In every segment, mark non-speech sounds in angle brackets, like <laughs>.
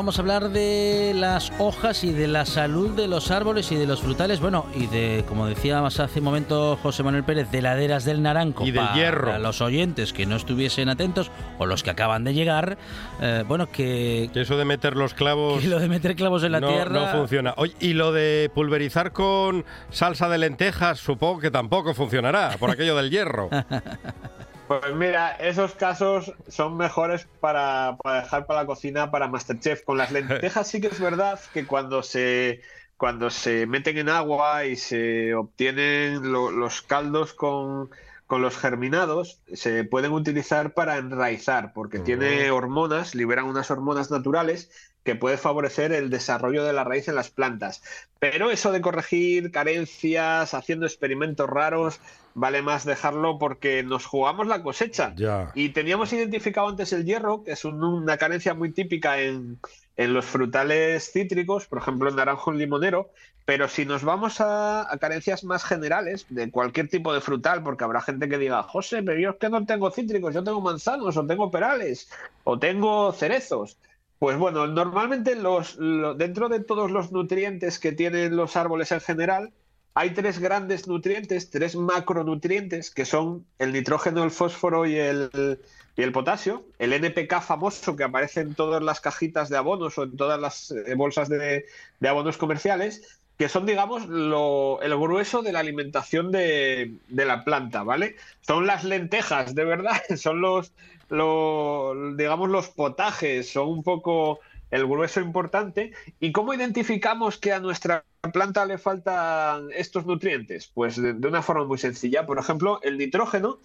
Vamos a hablar de las hojas y de la salud de los árboles y de los frutales. Bueno, y de, como decía más hace un momento José Manuel Pérez, de laderas del naranco. Y del para hierro. los oyentes que no estuviesen atentos o los que acaban de llegar, eh, bueno, que, Que eso de meter los clavos que lo de meter clavos en la no, tierra. no funciona. Oye, y lo de pulverizar con salsa de lentejas, supongo que tampoco funcionará, por aquello del hierro. <laughs> Pues mira, esos casos son mejores para, para dejar para la cocina para Masterchef. Con las lentejas sí que es verdad que cuando se cuando se meten en agua y se obtienen lo- los caldos con, con los germinados, se pueden utilizar para enraizar, porque tiene hormonas, liberan unas hormonas naturales que puede favorecer el desarrollo de la raíz en las plantas. Pero eso de corregir carencias, haciendo experimentos raros, vale más dejarlo porque nos jugamos la cosecha. Ya. Y teníamos identificado antes el hierro, que es un- una carencia muy típica en, en los frutales cítricos, por ejemplo el naranjo y el limonero, pero si nos vamos a, a carencias más generales de cualquier tipo de frutal, porque habrá gente que diga, José, pero yo es que no tengo cítricos, yo tengo manzanos, o tengo perales, o tengo cerezos. Pues bueno, normalmente los, lo- dentro de todos los nutrientes que tienen los árboles en general, hay tres grandes nutrientes, tres macronutrientes, que son el nitrógeno, el fósforo y el, y el potasio. El NPK famoso que aparece en todas las cajitas de abonos o en todas las eh, bolsas de, de abonos comerciales, que son, digamos, lo- el grueso de la alimentación de, de la planta, ¿vale? Son las lentejas, de verdad, <laughs> son los, lo- digamos, los potajes, son un poco el grueso importante. ¿Y cómo identificamos que a nuestra planta le faltan estos nutrientes? Pues de, una forma muy sencilla. Por ejemplo, el nitrógeno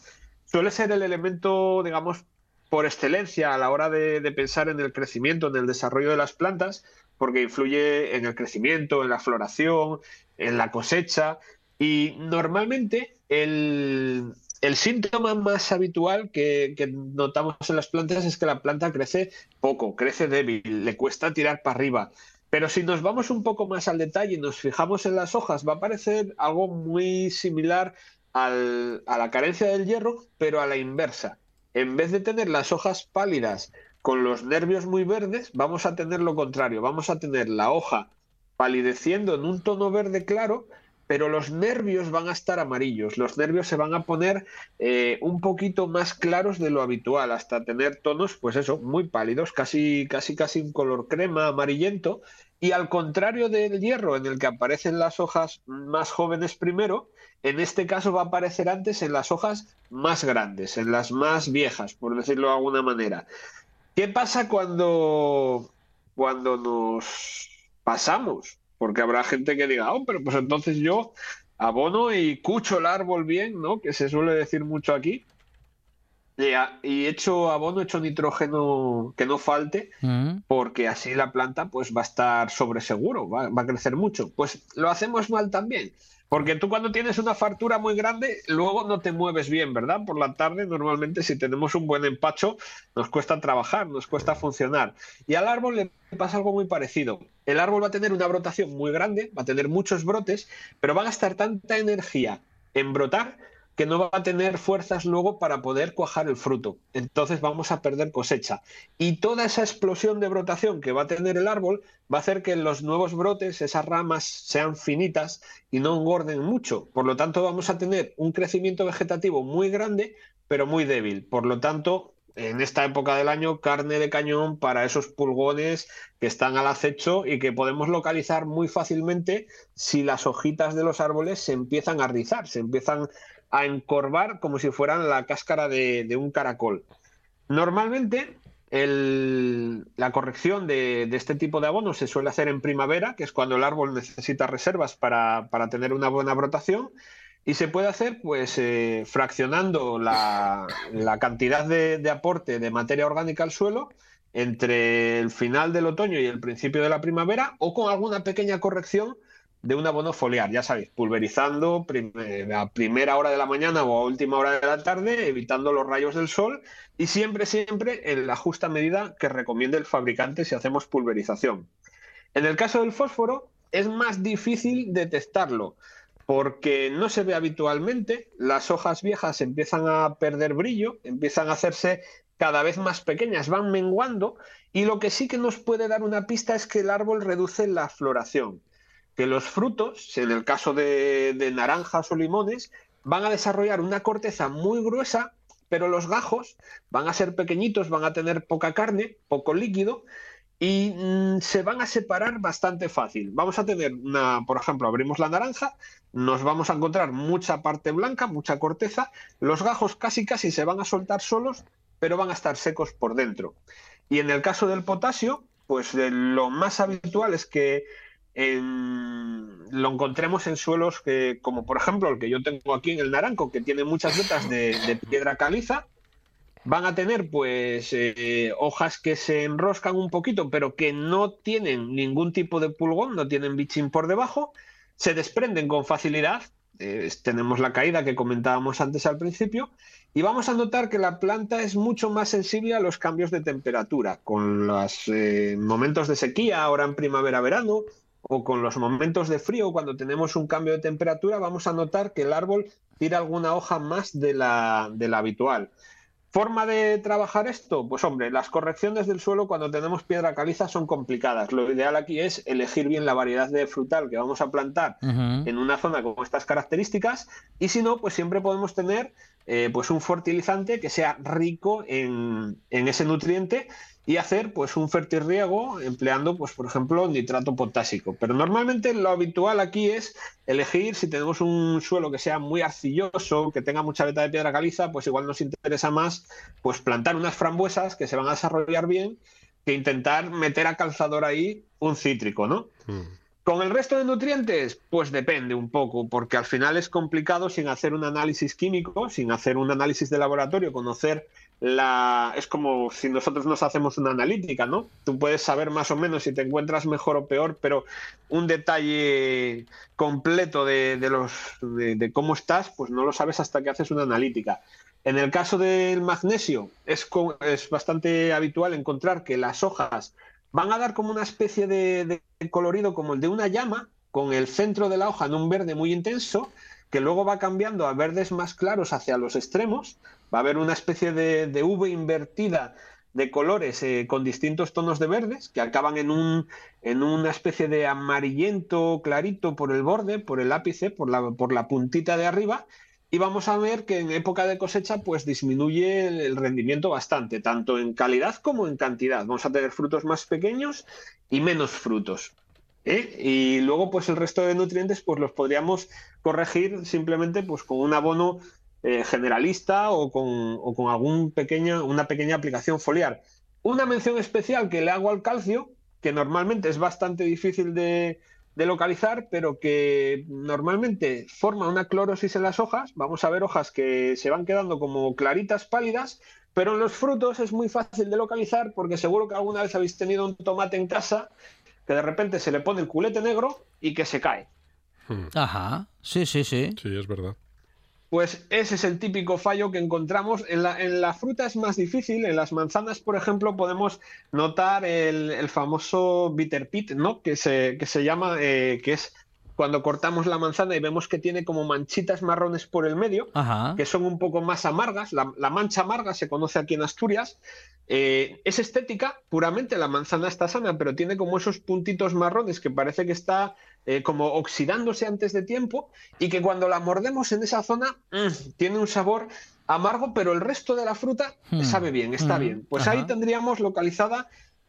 suele ser el elemento, digamos, por excelencia a la hora de pensar en el crecimiento, en el desarrollo de las plantas, porque influye en el crecimiento, en la floración, en la cosecha. Y normalmente el, síntoma más habitual que, notamos en las plantas es que la planta crece poco, crece débil, le cuesta tirar para arriba. Pero si nos vamos un poco más al detalle y nos fijamos en las hojas, va a parecer algo muy similar a la carencia del hierro, pero a la inversa. En vez de tener las hojas pálidas con los nervios muy verdes, vamos a tener lo contrario. Vamos a tener la hoja palideciendo en un tono verde claro, pero los nervios van a estar amarillos. Los nervios se van a poner eh, un poquito más claros de lo habitual, hasta tener tonos, pues eso, muy pálidos, casi, casi, casi un color crema, amarillento. Y al contrario del hierro, en el que aparecen las hojas más jóvenes primero, en este caso va a aparecer antes en las hojas más grandes, en las más viejas, por decirlo de alguna manera. ¿Qué pasa cuando, cuando nos pasamos? Porque habrá gente que diga, oh, pero pues entonces yo abono y cucho el árbol bien, ¿no? Que se suele decir mucho aquí. Y, a- y echo abono, echo nitrógeno que no falte, Mm. porque así la planta pues va a estar sobre seguro, va, va a crecer mucho. Pues lo hacemos mal también, porque tú cuando tienes una fartura muy grande, luego no te mueves bien, ¿verdad? Por la tarde normalmente si tenemos un buen empacho nos cuesta trabajar, nos cuesta funcionar. Y al árbol le pasa algo muy parecido. El árbol va a tener una brotación muy grande, va a tener muchos brotes, pero va a gastar tanta energía en brotar que no va a tener fuerzas luego para poder cuajar el fruto. Entonces vamos a perder cosecha. Y toda esa explosión de brotación que va a tener el árbol va a hacer que los nuevos brotes, esas ramas, sean finitas y no engorden mucho. Por lo tanto, vamos a tener un crecimiento vegetativo muy grande, pero muy débil. Por lo tanto, en esta época del año, carne de cañón para esos pulgones que están al acecho y que podemos localizar muy fácilmente si las hojitas de los árboles se empiezan a rizar, se empiezan a encorvar como si fueran la cáscara de, un caracol. Normalmente la corrección de, este tipo de abono se suele hacer en primavera, que es cuando el árbol necesita reservas para, tener una buena brotación. Y se puede hacer pues eh, fraccionando la, cantidad de, aporte de materia orgánica al suelo entre el final del otoño y el principio de la primavera o con alguna pequeña corrección de un abono foliar, ya sabéis, pulverizando eh, a primera hora de la mañana o a última hora de la tarde, evitando los rayos del sol y siempre, siempre en la justa medida que recomiende el fabricante si hacemos pulverización. En el caso del fósforo es más difícil detectarlo porque no se ve habitualmente, las hojas viejas empiezan a perder brillo, empiezan a hacerse cada vez más pequeñas, van menguando y lo que sí que nos puede dar una pista es que el árbol reduce la floración que los frutos, en el caso de, naranjas o limones, van a desarrollar una corteza muy gruesa, pero los gajos van a ser pequeñitos, van a tener poca carne, poco líquido y mm, se van a separar bastante fácil. Vamos a tener una, por ejemplo, abrimos la naranja, nos vamos a encontrar mucha parte blanca, mucha corteza, los gajos casi casi se van a soltar solos, pero van a estar secos por dentro. Y en el caso del potasio, pues lo más habitual es que lo encontremos en suelos que, como por ejemplo el que yo tengo aquí en el Naranco, que tiene muchas vetas de, piedra caliza, van a tener pues eh, hojas que se enroscan un poquito, pero que no tienen ningún tipo de pulgón, no tienen bichín por debajo, se desprenden con facilidad. Eh, tenemos la caída que comentábamos antes al principio y vamos a notar que la planta es mucho más sensible a los cambios de temperatura, con los eh, momentos de sequía ahora en primavera-verano, o con los momentos de frío, cuando tenemos un cambio de temperatura, vamos a notar que el árbol tira alguna hoja más de la, de la habitual. ¿Forma de trabajar esto? Pues hombre, las correcciones del suelo cuando tenemos piedra caliza son complicadas. Lo ideal aquí es elegir bien la variedad de frutal que vamos a plantar en una zona con estas características y si no, pues siempre podemos tener eh, pues un fertilizante que sea rico en, en ese nutriente y hacer pues un fertirriego empleando pues por ejemplo nitrato potásico pero normalmente lo habitual aquí es elegir si tenemos un suelo que sea muy arcilloso que tenga mucha veta de piedra caliza pues igual nos interesa más pues plantar unas frambuesas que se van a desarrollar bien que intentar meter a calzador ahí un cítrico no mm. Con el resto de nutrientes, pues depende un poco, porque al final es complicado sin hacer un análisis químico, sin hacer un análisis de laboratorio, conocer la es como si nosotros nos hacemos una analítica, ¿no? Tú puedes saber más o menos si te encuentras mejor o peor, pero un detalle completo de, los de, cómo estás, pues no lo sabes hasta que haces una analítica. En el caso del magnesio, es, es bastante habitual encontrar que las hojas van a dar como una especie de, de colorido como el de una llama, con el centro de la hoja en un verde muy intenso, que luego va cambiando a verdes más claros hacia los extremos, va a haber una especie de, de V invertida de colores eh, con distintos tonos de verdes que acaban en, un, en una especie de amarillento clarito por el borde, por el ápice, por la, por la puntita de arriba. Y vamos a ver que en época de cosecha pues disminuye el, rendimiento bastante, tanto en calidad como en cantidad. Vamos a tener frutos más pequeños y menos frutos. ¿eh? Y luego pues el resto de nutrientes pues los podríamos corregir simplemente pues con un abono eh, generalista o con, o con algún pequeño, una pequeña aplicación foliar. Una mención especial que le hago al calcio, que normalmente es bastante difícil de, localizar, pero que normalmente forma una clorosis en las hojas. Vamos a ver hojas que se van quedando como claritas pálidas, pero en los frutos es muy fácil de localizar porque seguro que alguna vez habéis tenido un tomate en casa que de repente se le pone el culete negro y que se cae. Hmm. Ajá, sí, sí, sí. Sí, es verdad. Pues ese es el típico fallo que encontramos. En la, en la fruta es más difícil. En las manzanas, por ejemplo, podemos notar el, famoso bitter pit, ¿no? Que se, que se llama, eh, que es cuando cortamos la manzana y vemos que tiene como manchitas marrones por el medio, que son un poco más amargas. La, mancha amarga se conoce aquí en Asturias. Eh, es estética, puramente la manzana está sana, pero tiene como esos puntitos marrones que parece que está eh, como oxidándose antes de tiempo y que cuando la mordemos en esa zona mm, tiene un sabor amargo, pero el resto de la fruta hmm. sabe bien, está hmm. bien. Pues ahí tendríamos localizada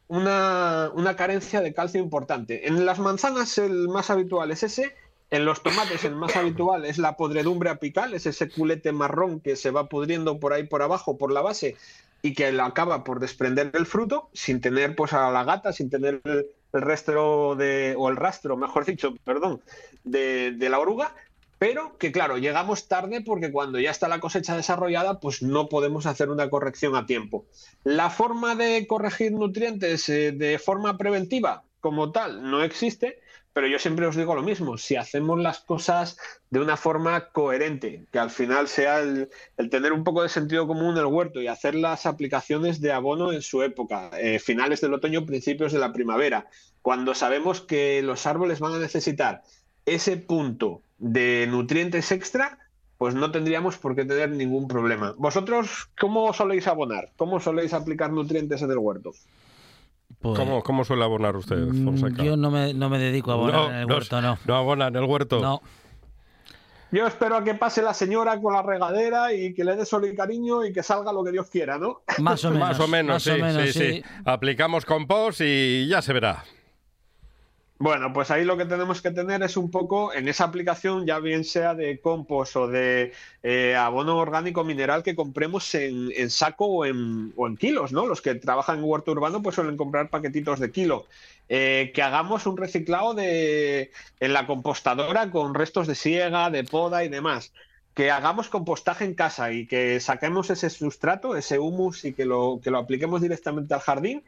una, una carencia de calcio importante. En las manzanas el más habitual es ese, en los tomates el más habitual es la podredumbre apical, es ese culete marrón que se va pudriendo por ahí por abajo, por la base, y que acaba por desprender el fruto sin tener pues a la gata, sin tener el, rastro de, o el rastro, mejor dicho, perdón, de, de la oruga, pero que claro, llegamos tarde porque cuando ya está la cosecha desarrollada, pues no podemos hacer una corrección a tiempo. La forma de corregir nutrientes eh, de forma preventiva, como tal, no existe, pero yo siempre os digo lo mismo, si hacemos las cosas de una forma coherente, que al final sea el, tener un poco de sentido común en el huerto y hacer las aplicaciones de abono en su época, eh, finales del otoño, principios de la primavera, cuando sabemos que los árboles van a necesitar ese punto de nutrientes extra, pues no tendríamos por qué tener ningún problema. ¿Vosotros cómo soléis abonar? ¿Cómo soléis aplicar nutrientes en el huerto? Pues, ¿Cómo, suele abonar usted, mm, Fonseca? Yo no me, no me dedico a abonar en el huerto, no. No abona en el huerto. No. Yo espero a que pase la señora con la regadera y que le dé sol y cariño y que salga lo que Dios quiera, ¿no? Más o <laughs> menos. más o menos, sí, sí, sí. Aplicamos compost y ya se verá. Bueno, pues ahí lo que tenemos que tener es un poco en esa aplicación, ya bien sea de compost o de eh, abono orgánico mineral que compremos en, saco o en, kilos, ¿no? Los que trabajan en huerto urbano pues suelen comprar paquetitos de kilo. Eh, que hagamos un reciclado de, en la compostadora con restos de siega, de poda y demás que hagamos compostaje en casa y que saquemos ese sustrato, ese humus y que lo, que lo apliquemos directamente al jardín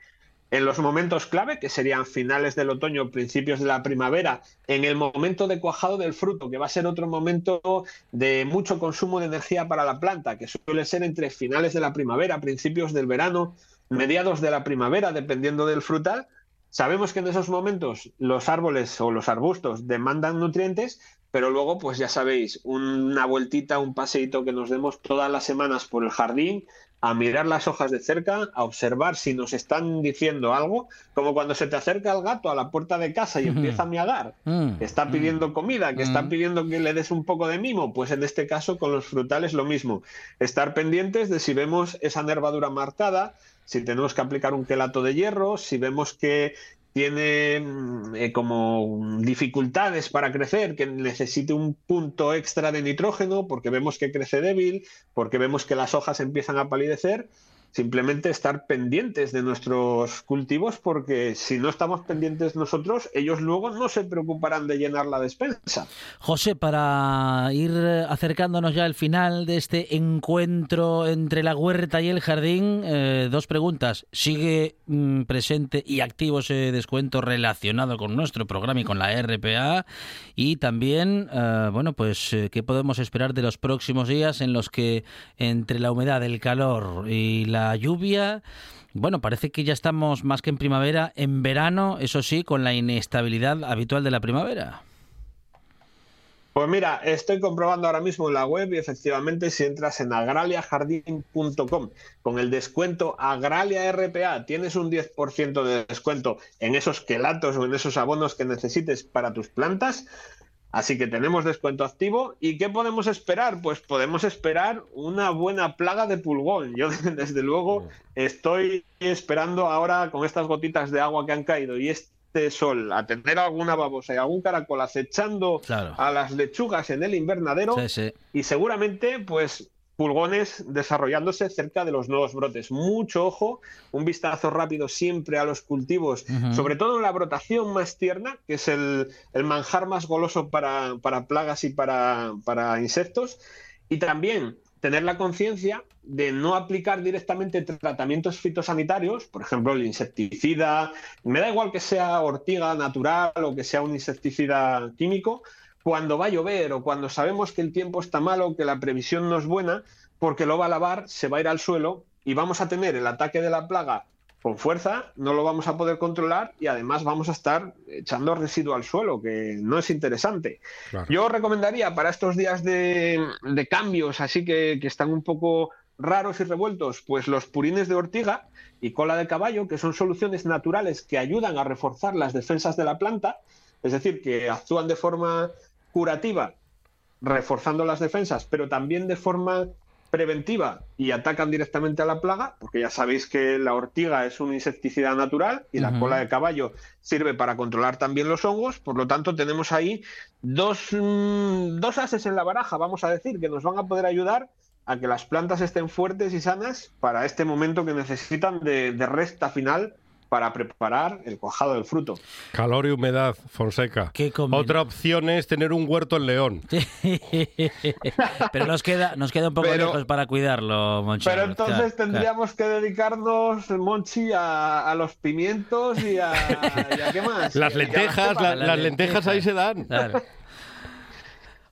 en los momentos clave, que serían finales del otoño, principios de la primavera, en el momento de cuajado del fruto, que va a ser otro momento de mucho consumo de energía para la planta, que suele ser entre finales de la primavera, principios del verano, mediados de la primavera, dependiendo del frutal. Sabemos que en esos momentos los árboles o los arbustos demandan nutrientes, pero luego, pues ya sabéis, una vueltita, un paseíto que nos demos todas las semanas por el jardín, a mirar las hojas de cerca, a observar si nos están diciendo algo, como cuando se te acerca el gato a la puerta de casa y empieza a miagar, mm. que está pidiendo mm. comida, que está mm. pidiendo que le des un poco de mimo, pues en este caso con los frutales lo mismo, estar pendientes de si vemos esa nervadura marcada, si tenemos que aplicar un quelato de hierro, si vemos que tiene mm, eh, como dificultades para crecer, que necesite un punto extra de nitrógeno porque vemos que crece débil, porque vemos que las hojas empiezan a palidecer, simplemente estar pendientes de nuestros cultivos porque si no estamos pendientes nosotros, ellos luego no se preocuparán de llenar la despensa. José, para ir acercándonos ya al final de este encuentro entre la huerta y el jardín, eh, dos preguntas. ¿Sigue mm, presente y activo ese descuento relacionado con nuestro programa y con la RPA? Y también, eh, bueno, pues, eh, ¿qué podemos esperar de los próximos días en los que entre la humedad, el calor y la la lluvia. Bueno, parece que ya estamos más que en primavera, en verano, eso sí, con la inestabilidad habitual de la primavera. Pues mira, estoy comprobando ahora mismo en la web y efectivamente si entras en agraliajardín.com con el descuento Agralia RPA tienes un 10% de descuento en esos quelatos o en esos abonos que necesites para tus plantas. Así que tenemos descuento activo. ¿Y qué podemos esperar? Pues podemos esperar una buena plaga de pulgón. Yo, <laughs> desde luego, mm. estoy esperando ahora con estas gotitas de agua que han caído y este sol a tener alguna babosa y algún caracol acechando a las lechugas en el invernadero. Y seguramente, pues pulgones desarrollándose cerca de los nuevos brotes. Mucho ojo, un vistazo rápido siempre a los cultivos, sobre todo en la brotación más tierna, que es el, manjar más goloso para, plagas y para, para insectos. Y también tener la conciencia de no aplicar directamente tratamientos fitosanitarios, por ejemplo, el insecticida, me da igual que sea ortiga natural o que sea un insecticida químico, cuando va a llover o cuando sabemos que el tiempo está malo, que la previsión no es buena, porque lo va a lavar, se va a ir al suelo y vamos a tener el ataque de la plaga con fuerza, no lo vamos a poder controlar y además vamos a estar echando residuo al suelo, que no es interesante. Yo recomendaría para estos días de, cambios, así que, que, están un poco raros y revueltos, pues los purines de ortiga y cola de caballo, que son soluciones naturales que ayudan a reforzar las defensas de la planta, es decir, que actúan de forma curativa, reforzando las defensas, pero también de forma preventiva y atacan directamente a la plaga, porque ya sabéis que la ortiga es un insecticida natural y la cola de caballo sirve para controlar también los hongos, por lo tanto tenemos ahí dos, mm, dos ases en la baraja, vamos a decir, que nos van a poder ayudar a que las plantas estén fuertes y sanas para este momento que necesitan de, de resta final para preparar el cuajado del fruto. Calor y humedad, Fonseca. Otra opción es tener un huerto en León. <laughs> Pero nos queda, nos queda un poco Pero- lejos para cuidarlo, Monchi. Pero entonces Claro, claro. tendríamos que dedicarnos, Monchi, a, a los pimientos y a, y a qué más. Las lentejas, la- las las lentejas ahí se dan. Claro.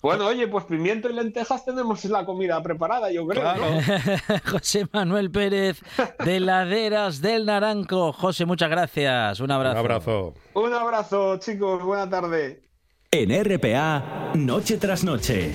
Bueno, oye, pues pimiento y lentejas tenemos la comida preparada, yo creo. Claro. ¿no? <laughs> José Manuel Pérez de Laderas del Naranco. José, muchas gracias. Un abrazo. Un abrazo. Un abrazo, chicos. Buena tarde. En RPA, noche tras noche.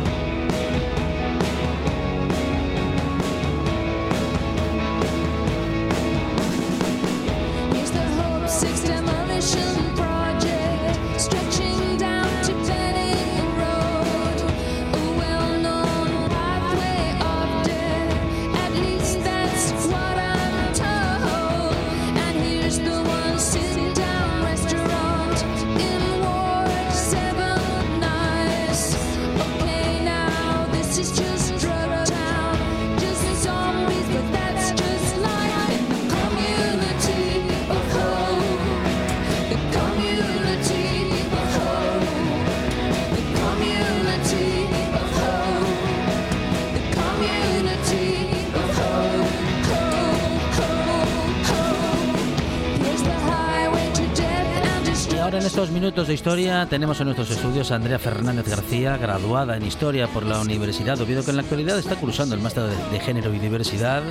ocean en estos minutos de historia tenemos en nuestros estudios a Andrea Fernández García, graduada en Historia por la Universidad de Oviedo, que en la actualidad está cursando el máster de, Género y Diversidad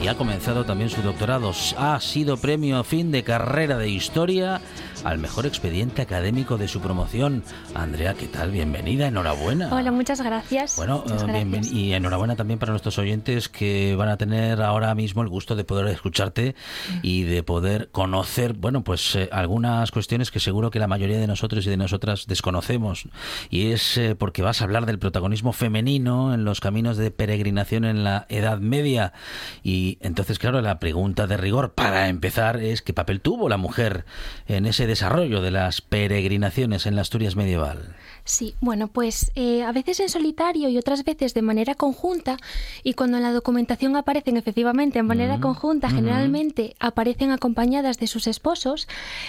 y ha comenzado también su doctorado. Ha sido premio a fin de carrera de Historia al mejor expediente académico de su promoción. Andrea, ¿qué tal? Bienvenida, enhorabuena. Hola, muchas gracias. Bueno, Muchas eh, gracias. y enhorabuena también para nuestros oyentes que van a tener ahora mismo el gusto de poder escucharte y de poder conocer, bueno, pues eh, algunas cuestiones que seguro que la mayoría de nosotros y de nosotras desconocemos. Y es eh, porque vas a hablar del protagonismo femenino en los caminos de peregrinación en la Edad Media. Y entonces, claro, la pregunta de rigor para empezar es qué papel tuvo la mujer en ese desarrollo de las peregrinaciones en la Asturias medieval. Sí, bueno, pues eh, a veces en solitario y otras veces de manera conjunta, y cuando en la documentación aparecen efectivamente en manera Mm, conjunta, generalmente aparecen acompañadas de sus esposos,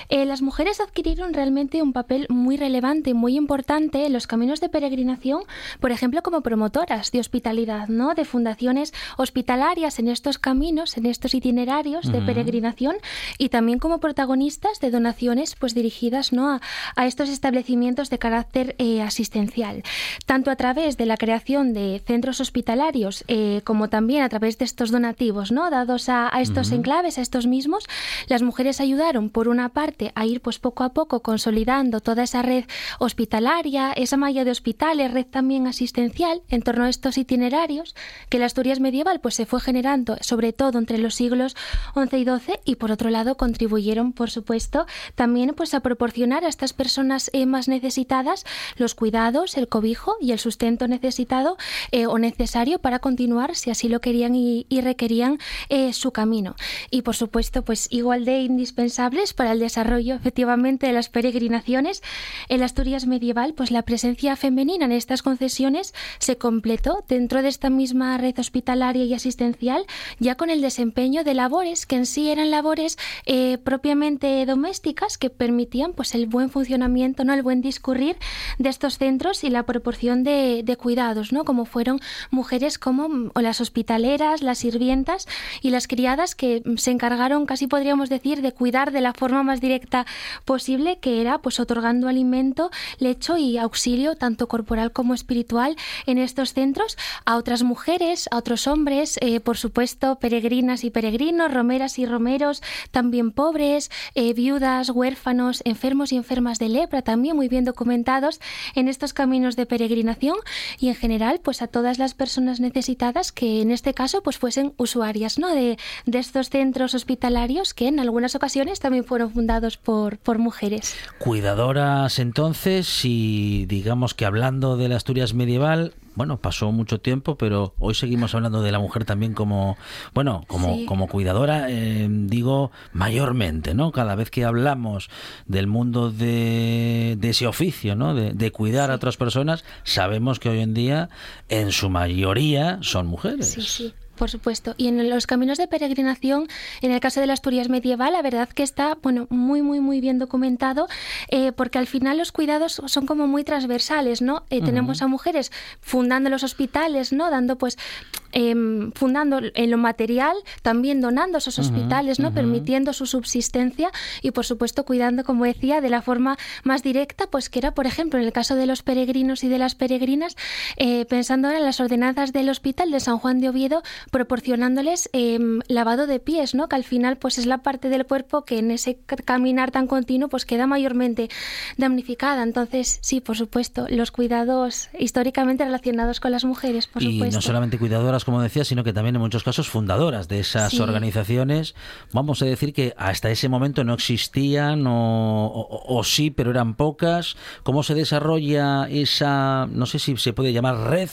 eh, las mujeres adquirieron realmente un papel muy relevante muy importante en los caminos de peregrinación, por ejemplo, como promotoras de hospitalidad, ¿no? De fundaciones hospitalarias en estos caminos, en estos itinerarios de peregrinación, y también como protagonistas de donaciones pues dirigidas ¿no? a, a estos establecimientos de carácter eh, asistencial, tanto a través de la creación de centros hospitalarios eh, como también a través de estos donativos ¿no? dados a, a estos enclaves, a estos mismos, las mujeres ayudaron por una parte a ir pues poco a poco consolidando toda esa red hospitalaria, esa malla de hospitales, red también asistencial en torno a estos itinerarios que la Asturias medieval pues se fue generando sobre todo entre los siglos XI y XII y por otro lado contribuyeron por supuesto también pues a proporcionar a estas personas eh, más necesitadas los cuidados, el cobijo y el sustento necesitado eh, o necesario para continuar si así lo querían y, y requerían eh, su camino. Y por supuesto pues igual de indispensables para el desarrollo efectivamente de las peregrinaciones en Asturias medieval pues la presencia femenina en estas concesiones se completó dentro de esta misma red hospitalaria y asistencial ya con el desempeño de labores que en sí eran labores eh, propiamente domésticas que permitían pues el buen funcionamiento no el buen discurrir de estos centros y la proporción de, cuidados no como fueron mujeres como mm, las hospitaleras las sirvientas y las criadas que mm, se encargaron casi podríamos decir de cuidar de la forma más directa posible que era pues otorgando alimento, lecho y auxilio tanto corporal como espiritual en estos centros a otras mujeres, a otros hombres, eh, por supuesto, peregrinas y peregrinos, romeras y romeros, también pobres, eh, viudas, huérfanos, enfermos y enfermas de lepra, también muy bien documentados en estos caminos de peregrinación y en general pues a todas las personas necesitadas que en este caso pues fuesen usuarias ¿no? de, de estos centros hospitalarios que en algunas ocasiones también fueron fundados por, por mujeres. Cuidadoras entonces y digamos que hablando de la Asturias medieval, bueno, pasó mucho tiempo, pero hoy seguimos hablando de la mujer también como, bueno, como, Sí. como cuidadora, eh, digo mayormente, ¿no? Cada vez que hablamos del mundo de, de ese oficio, ¿no? De, de cuidar a otras personas, sabemos que hoy en día, en su mayoría, son mujeres. Sí, sí. Por supuesto. Y en los caminos de peregrinación, en el caso de la Asturias medieval, la verdad que está, bueno, muy, muy, muy bien documentado, eh, porque al final los cuidados son como muy transversales, ¿no? Eh, Tenemos a mujeres fundando los hospitales, ¿no? Dando, pues, em, fundando en lo material, también donando esos hospitales, ¿no? Permitiendo su subsistencia y, por supuesto, cuidando, como decía, de la forma más directa, pues que era, por ejemplo, en el caso de los peregrinos y de las peregrinas, eh, pensando ahora en las ordenanzas del hospital de San Juan de Oviedo, proporcionándoles em, lavado de pies, ¿no? Que al final, pues es la parte del cuerpo que en ese ca- caminar tan continuo, pues queda mayormente damnificada. Entonces, sí, por supuesto, los cuidados históricamente relacionados con las mujeres, por y supuesto. no solamente cuidadoras, como decía, sino que también en muchos casos fundadoras de esas Sí. organizaciones. Vamos a decir que hasta ese momento no existían o, o- o sí, pero eran pocas. ¿Cómo se desarrolla esa, no sé si se puede llamar red?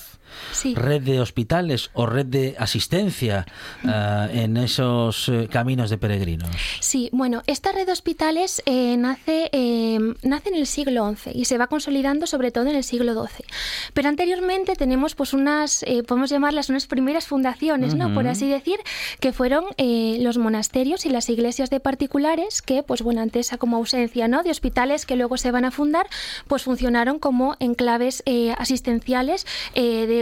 Sí. red de hospitales o red de asistencia ah, en esos eh, caminos de peregrinos. Sí, bueno, esta red de hospitales eh, nace, eh, nace en el siglo XI y se va consolidando sobre todo en el siglo XII. Pero anteriormente tenemos pues unas, eh, podemos llamarlas unas primeras fundaciones, ¿no? Por así decir, que fueron eh, los monasterios y las iglesias de particulares que, pues bueno, antes a como ausencia, ¿no? De hospitales que luego se van a fundar, pues funcionaron como enclaves eh, asistenciales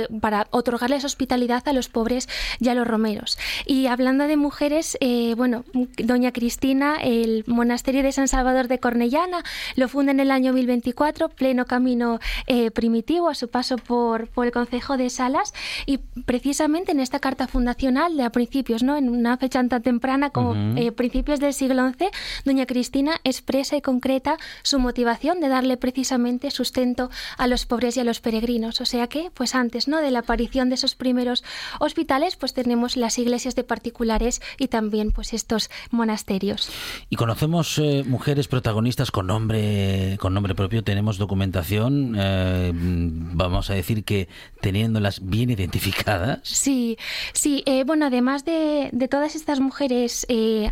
eh, para otorgarles hospitalidad a los pobres y a los romeros. Y hablando de mujeres, eh, bueno, doña Cristina, el monasterio de San Salvador de Cornellana, lo funda en el año 1024, pleno camino eh, primitivo a su paso por, por el Concejo de Salas y precisamente en esta carta fundacional de a principios, ¿no? En una fecha tan temprana como eh, principios del siglo XI, doña Cristina expresa y concreta su motivación de darle precisamente sustento a los pobres y a los peregrinos. O sea que, pues antes, ¿no? De la aparición de esos primeros hospitales, pues tenemos las iglesias de particulares y también, pues estos monasterios. Y conocemos eh, mujeres protagonistas con nombre, con nombre propio, tenemos documentación, eh, mm, vamos a decir que teniéndolas bien identificadas. Sí, sí. eh, bueno, además de, de todas estas mujeres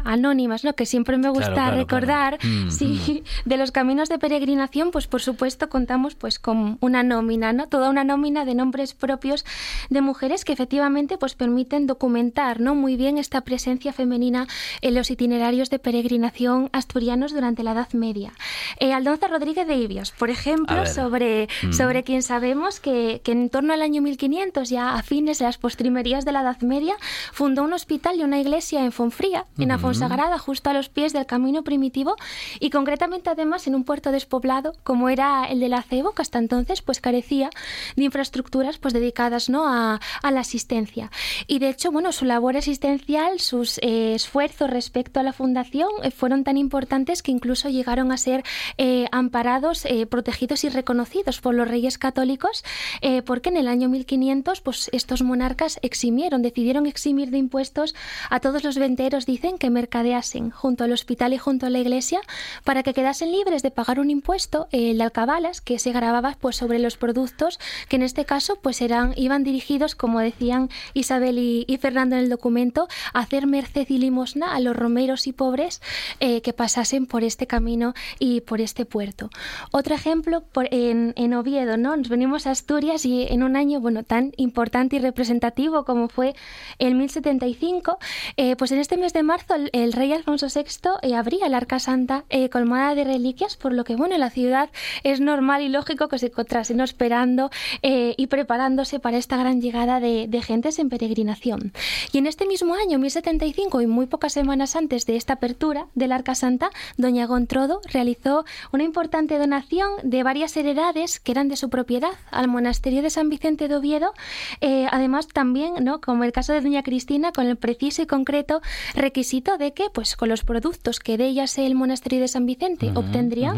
anónimas, ¿no? Que siempre me gusta Claro, claro, recordar, claro. Mm, sí, <laughs> de los caminos de peregrinación, pues por supuesto contamos pues con una nómina, ¿no? Toda una nómina de nombres propios de mujeres que efectivamente pues permiten documentar, ¿no? Muy bien esta presencia femenina en los itinerarios de peregrinación asturianos durante la Edad Media. Eh, Aldonza Rodríguez de Ibios, por ejemplo, sobre, sobre quien sabemos que, que en torno al año 1500, ya a fines de las postrimerías de la Edad Media, fundó un hospital y una iglesia en Fonfría, en Afonsagrada, justo a los pies del camino primitivo, y concretamente además en un puerto despoblado, como era el de la Cebo, que hasta entonces pues carecía de infraestructuras pues dedicadas ¿no? a, a la asistencia. Y de hecho, bueno, su labor asistencial, sus eh, esfuerzos respecto a la fundación eh, fueron tan importantes que incluso llegaron a ser eh, amparados, eh, protegidos y reconocidos por los reyes católicos, eh, porque en el año 1500 pues, estos monarcas eximieron, decidieron eximir de impuestos a todos los venteros, dicen, que mercadeasen junto al hospital y junto a la iglesia para que quedasen libres de pagar un impuesto, eh, el alcabalas, que se grababa pues, sobre los productos, que en este caso pues, eran, iban dirigidos, como decían Isabel y, y Fernando en el documento, a hacer merced y limosna a los romeros y pobres eh, que pasasen por este camino y por este puerto. Otro ejemplo por- en, en Oviedo, ¿no? venimos a Asturias y en un año, bueno, tan importante y representativo como fue el 1075, eh, pues en este mes de marzo el, el rey Alfonso VI eh, abría el Arca Santa eh, colmada de reliquias, por lo que, bueno, en la ciudad es normal y lógico que se encontrasen esperando eh, y preparándose para esta gran llegada de, de gentes en peregrinación. Y en este mismo año, 1075, y muy pocas semanas antes de esta apertura del Arca Santa, doña Gontrodo realizó una importante donación de varias heredades que eran de su propiedad al monasterio de San Vicente de Oviedo, eh, además también, ¿no? como el caso de doña Cristina, con el preciso y concreto requisito de que, pues, con los productos que de ellas el monasterio de San Vicente obtendría,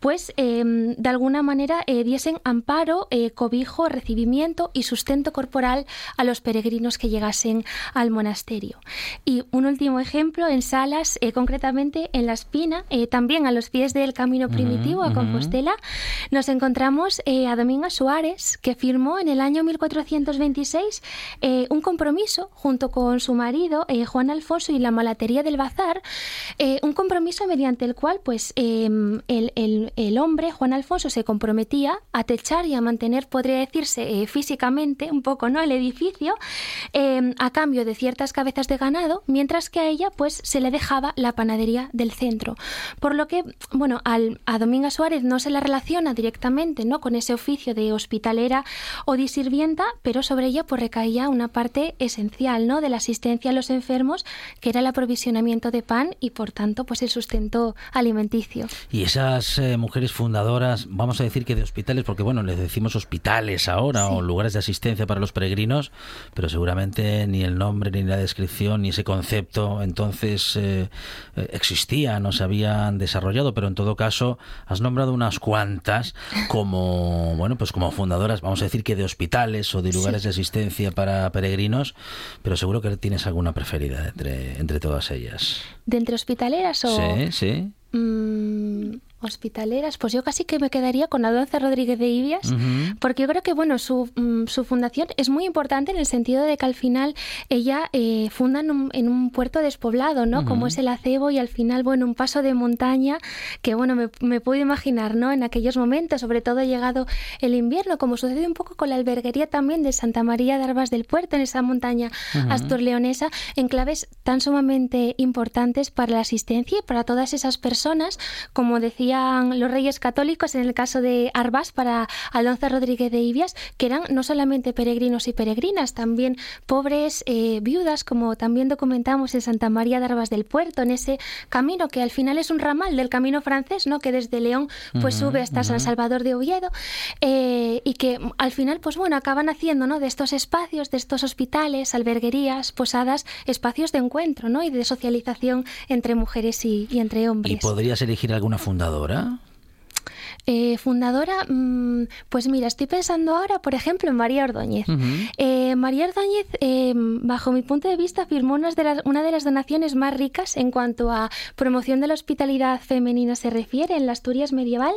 pues, eh, de alguna manera eh, diesen amparo, eh, cobijo, recibimiento y sustento corporal a los peregrinos que llegasen al monasterio. Y un último ejemplo, en Salas, eh, concretamente en La Espina, eh, también a los pies del camino primitivo a Compostela, nos encontramos eh, a Dominga Suárez, que firmó en el año 1426 eh, un compromiso junto con su marido, eh, Juan Alfonso, y la Malatería del Bazar, eh, un compromiso mediante el cual pues, eh, el, el- el hombre, Juan Alfonso, se comprometía a techar y a mantener, podría decirse, eh, físicamente un poco ¿no? el edificio eh, a cambio de ciertas cabezas de ganado, mientras que a ella pues, se le dejaba la panadería del centro. Por lo que, bueno, al, a Dominga Suárez no se la relaciona directamente ¿no? con ese oficio de hospitalera o de sirvienta, pero sobre ella pues, recaía una parte esencial ¿no? de la asistencia a los enfermos, que era el aprovisionamiento de pan y, por tanto, pues el sustento alimenticio. Y esas eh, mujeres fundadoras, vamos a decir que de hospitales, porque bueno, les decimos hospitales ahora Sí. o lugares de asistencia para los peregrinos, pero seguramente ni el nombre, ni la descripción, ni ese concepto entonces eh, eh, existía, no se habían desarrollado, pero en todo caso has nombrado unas cuantas como, bueno, pues como fundadoras, vamos a decir que de hospitales o de lugares de asistencia para peregrinos, pero seguro que tienes alguna preferida entre, entre todas ellas. ¿De entre hospitaleras o...? Sí, sí. Mm, hospitaleras, pues yo casi que me quedaría con Adolfo Rodríguez de Ibias, porque yo creo que bueno su, mm, su fundación es muy importante en el sentido de que al final ella eh, funda en un, en un puerto despoblado, ¿no? Como es el acebo y al final, bueno, un paso de montaña que bueno, me, me puedo imaginar, ¿no? En aquellos momentos, sobre todo llegado el invierno, como sucede un poco con la alberguería también de Santa María de Arbas del Puerto, en esa montaña asturleonesa, en claves tan sumamente importantes para la asistencia y para todas esas personas, como decían los reyes católicos en el caso de Arbas para Alonso Rodríguez de Ibias, que eran no solamente peregrinos y peregrinas, también pobres eh, viudas, como también documentamos en Santa María de Arbas del Puerto, en ese camino que al final es un ramal del camino francés, ¿no? que desde León pues sube hasta San Salvador de Oviedo, eh, y que al final, pues bueno, acaban haciendo ¿no? de estos espacios, de estos hospitales, alberguerías, posadas, espacios de encuentro ¿no? y de socialización entre mujeres y, y entre hombres. ¿Y podrías elegir alguna fundadora? grabadora? Eh, fundadora, mm, pues mira, estoy pensando ahora, por ejemplo, en María Ordóñez. Ujú. Eh, María Ordóñez, eh, bajo mi punto de vista, firmó unas de las- una de las donaciones más ricas en cuanto a promoción de la hospitalidad femenina se refiere en la Asturias medieval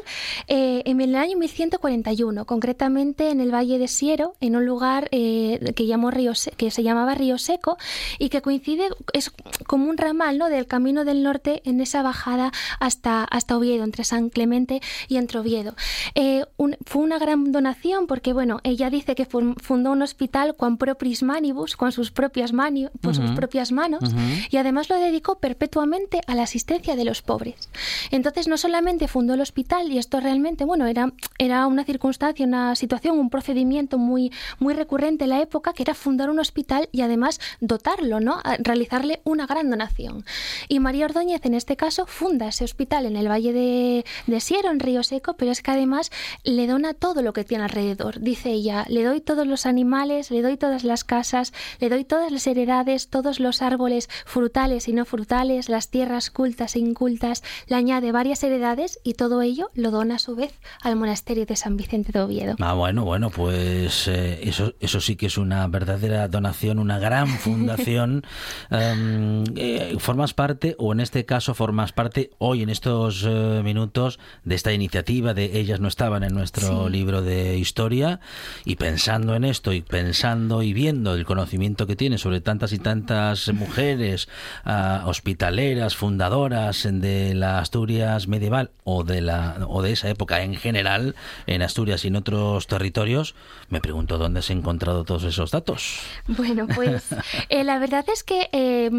eh, en el año 1141, concretamente en el Valle de Siero, en un lugar eh, que, llamó Río Se- que se llamaba Río Seco y que coincide, es como un ramal ¿no? del Camino del Norte en esa bajada hasta, hasta Oviedo, entre San Clemente y entre Oviedo. Eh, un- fue una gran donación porque, bueno, ella dice que fun- fundó un hospital con propris manibus, con sus propias, mani- por sus propias manos, y además lo dedicó perpetuamente a la asistencia de los pobres. Entonces, no solamente fundó el hospital, y esto realmente, bueno, era, era una circunstancia, una situación, un procedimiento muy, muy recurrente en la época, que era fundar un hospital y además dotarlo, ¿no? A- realizarle una gran donación. Y María Ordóñez, en este caso, funda ese hospital en el Valle de, de Siero, en Río Seco, pero es que además le dona todo lo que tiene alrededor. Dice ella, le doy todos los animales, le doy todas las casas, le doy todas las heredades, todos los árboles frutales y no frutales, las tierras cultas e incultas, le añade varias heredades y todo ello lo dona a su vez al monasterio de San Vicente de Oviedo. Ah, bueno, bueno, pues eh, eso, eso sí que es una verdadera donación, una gran <laughs> fundación. Em, eh, formas parte, o en este caso formas parte hoy en estos eh, minutos de esta iniciativa de ellas no estaban en nuestro Sí. libro de historia y pensando en esto y pensando y viendo el conocimiento que tiene sobre tantas y tantas mujeres ah, hospitaleras, fundadoras de la Asturias medieval o de la o de esa época en general en Asturias y en otros territorios, me pregunto dónde se han encontrado todos esos datos. Bueno, pues <laughs> eh, la verdad es que, eh,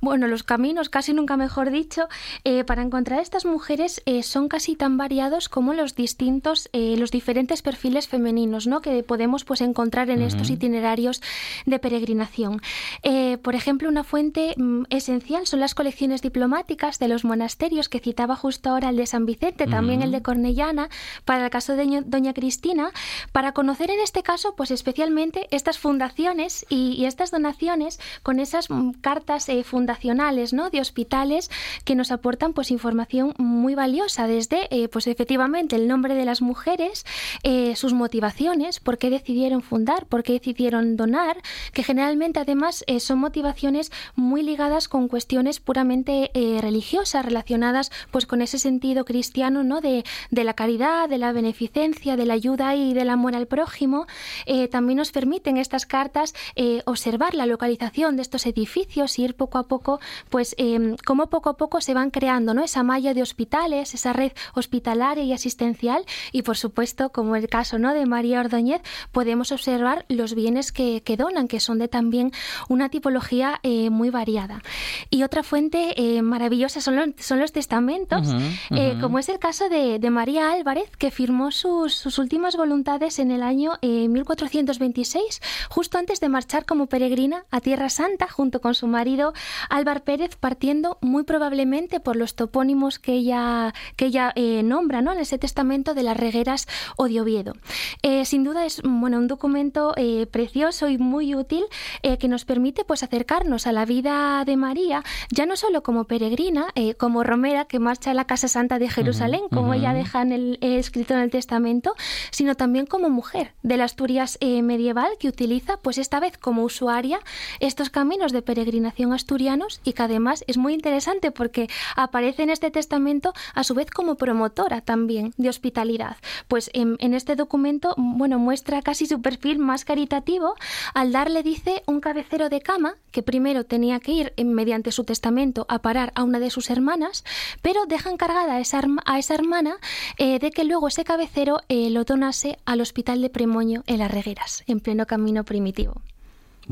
bueno, los caminos, casi nunca mejor dicho, eh, para encontrar a estas mujeres eh, son casi tan variados como los distintos, eh, los diferentes perfiles femeninos, ¿no? Que podemos pues encontrar en estos itinerarios de peregrinación. Eh, por ejemplo, una fuente mm, esencial son las colecciones diplomáticas de los monasterios que citaba justo ahora el de San Vicente, también el de Cornellana, para el caso de Doña Cristina, para conocer en este caso, pues especialmente estas fundaciones y, y estas donaciones con esas mm, cartas eh, fundacionales, ¿no? De hospitales que nos aportan pues información muy valiosa desde, pues efectivamente, el nombre de las mujeres, eh, sus motivaciones, por qué decidieron fundar, por qué decidieron donar, que generalmente además eh, son motivaciones muy ligadas con cuestiones puramente eh, religiosas relacionadas pues con ese sentido cristiano, ¿no? De, de la caridad, de la beneficencia, de la ayuda y del amor al prójimo. Eh, también nos permiten estas cartas eh, observar la localización de estos edificios y ir poco a poco, pues eh, cómo poco a poco se van creando, ¿no? Esa malla de hospitales, esa red hospitalaria y asistencial y por supuesto, como el caso, ¿no? De María Ordóñez, podemos observar los bienes que, que donan, que son de también una tipología eh, muy variada. Y otra fuente eh, maravillosa son los, son los testamentos, eh, como es el caso de, de María Álvarez, que firmó sus, sus últimas voluntades en el año eh, 1426, justo antes de marchar como peregrina a Tierra Santa, junto con su marido Álvar Pérez, partiendo muy probablemente por los topónimos que ella, que ella nombra ¿no? en ese testamento de las regueras o de Oviedo. Eh, sin duda es bueno, un documento eh, precioso y muy útil eh, que nos permite pues, acercarnos a la vida de María, ya no solo como peregrina, como romera que marcha a la Casa Santa de Jerusalén, como ella deja en el, escrito en el testamento, sino también como mujer de la Asturias medieval que utiliza, pues esta vez como usuaria, estos caminos de peregrinación asturianos y que además es muy interesante porque aparece en este testamento a su vez como promotora también de hospitalidad. Pues en, este documento, bueno, muestra casi su perfil más caritativo al darle, dice, un cabecero de cama que primero tenía que ir eh, mediante su testamento a parar a una de sus hermanas, pero deja encargada a esa, a esa hermana eh, de que luego ese cabecero eh, lo donase al hospital de Premoño en las Regueras, en pleno camino primitivo.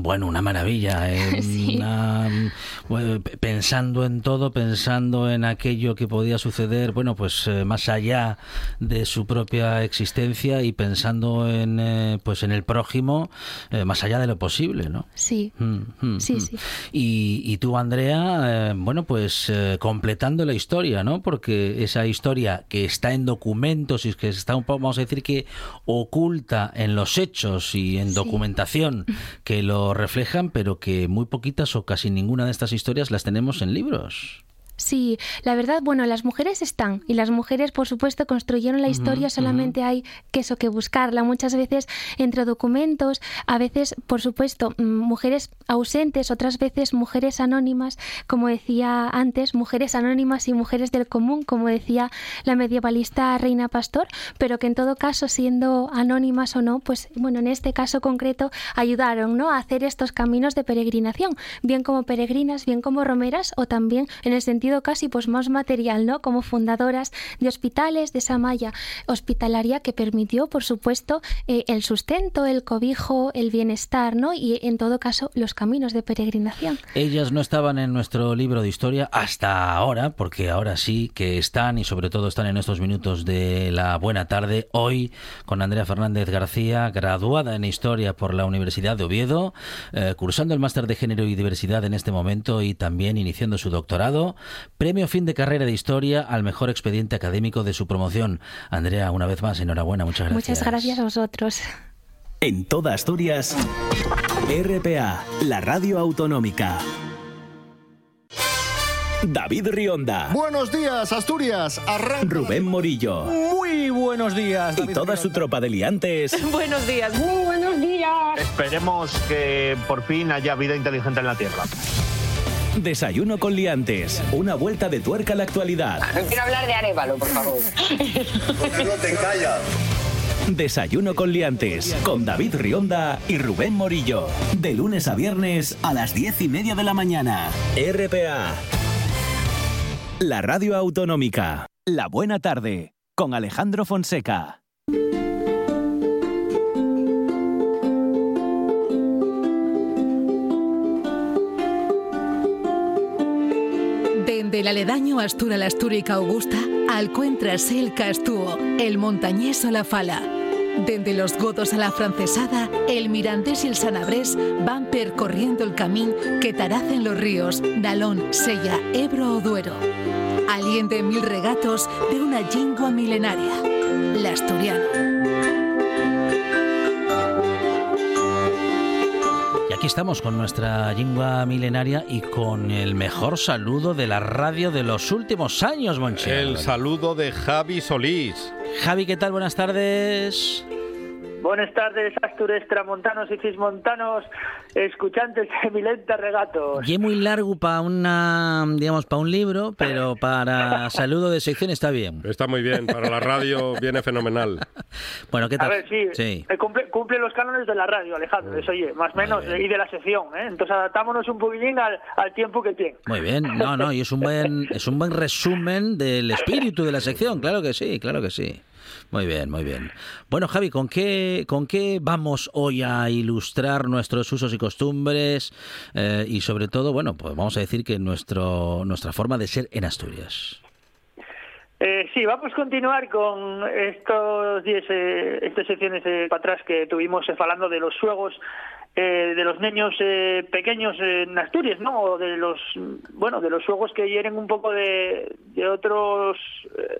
Bueno, una maravilla. <laughs> eh, Sí. una, mm, bueno, p- pensando en todo, pensando en aquello que podía suceder, bueno, pues eh, más allá de su propia existencia y pensando en, eh, pues en el prójimo, eh, más allá de lo posible, ¿no? Sí. Mm, mm, Sí, mm. sí. Y, y tú, Andrea, eh, bueno, pues completando la historia, ¿no? Porque esa historia que está en documentos y que está un poco, vamos a decir que oculta en los hechos y en Sí. documentación <laughs> que lo reflejan, pero que muy poquitas o casi ninguna de estas historias las tenemos en libros. Sí, la verdad, bueno, las mujeres están y las mujeres, por supuesto, construyeron la historia, solamente hay que eso, que buscarla. Muchas veces entre documentos, a veces, por supuesto, mm, mujeres ausentes, otras veces mujeres anónimas, como decía antes, mujeres anónimas y mujeres del común, como decía la medievalista Reina Pastor, pero que en todo caso, siendo anónimas o no, pues bueno, en este caso concreto, ayudaron ¿no? a hacer estos caminos de peregrinación, bien como peregrinas, bien como romeras, o también en el sentido casi pues más material, ¿no? Como fundadoras de hospitales, de esa malla hospitalaria que permitió, por supuesto, eh, el sustento, el cobijo, el bienestar, ¿no? Y en todo caso, los caminos de peregrinación. Ellas no estaban en nuestro libro de historia hasta ahora, porque ahora sí que están y sobre todo están en estos minutos de la buena tarde. Hoy con Andrea Fernández García, graduada en historia por la Universidad de Oviedo, eh, cursando el máster de género y diversidad en este momento y también iniciando su doctorado. Premio fin de carrera de historia al mejor expediente académico de su promoción. Andrea, una vez más, enhorabuena, muchas gracias. Muchas gracias a vosotros. En toda Asturias, RPA, la radio autonómica. David Rionda, Buenos días, Asturias. Arranca. Rubén Morillo Muy buenos días. y toda su tropa de liantes <laughs> Buenos días. Esperemos que por fin haya vida inteligente en la Tierra. Desayuno con liantes. Una vuelta de tuerca a la actualidad. No quiero hablar de Arevalo, por favor. Desayuno con liantes. Con David Rionda y Rubén Morillo. De lunes a viernes a las diez y media de la mañana. RPA. La radio autonómica. La buena tarde. Con Alejandro Fonseca. Dende el aledaño Astura la Astúrica Augusta, alcuentras el Castúo, el montañés o la Fala. Dende los godos a la francesada, el mirandés y el sanabrés van percorriendo el camín que taracen los ríos Nalón, Sella, Ebro o Duero. Aliente mil regatos de una lingua milenaria, la asturiana. Estamos con nuestra lingua milenaria y con el mejor saludo de la radio de los últimos años, Monchi. El saludo de Javi Solís. Javi, ¿qué tal? Buenas tardes. Buenas tardes, Astures, Tramontanos y Cismontanos, escuchantes de Milenta Regatos. Y es muy largo para una, digamos, para un libro, pero para saludo de sección está bien. Está muy bien, para la radio viene fenomenal. <laughs> Bueno, ¿qué A tal? ver, sí, Sí. eh, cumple, cumple los cánones de la radio, Alejandro, eso oye, más o menos, bien. y de la sección, ¿eh? Entonces adaptámonos un poquillín al, al tiempo que tiene. Muy bien, no, no, y es un buen, es un buen resumen del espíritu de la sección, claro que sí, claro que sí. Muy bien, muy bien. Bueno, Javi, ¿con qué, con qué vamos hoy a ilustrar nuestros usos y costumbres? Eh, y sobre todo, bueno, pues vamos a decir que nuestro, nuestra forma de ser en Asturias. Eh, sí, vamos a continuar con estos 10 eh, estas secciones eh, para atrás que tuvimos eh, hablando de los juegos eh, de los niños eh, pequeños en Asturias, ¿no? O de los bueno, de los juegos que vienen un poco de, de otros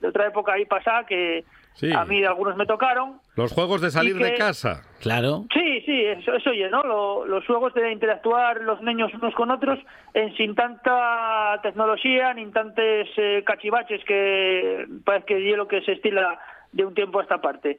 de otra época ahí pasada que Sí. a mí algunos me tocaron. Los juegos de salir que- de casa. Claro. Sí, sí, eso, eso oye, ¿no? Lo- los juegos de interactuar los niños unos con otros en sin tanta tecnología ni tantos eh, cachivaches que parece que es lo que se estila de un tiempo a esta parte.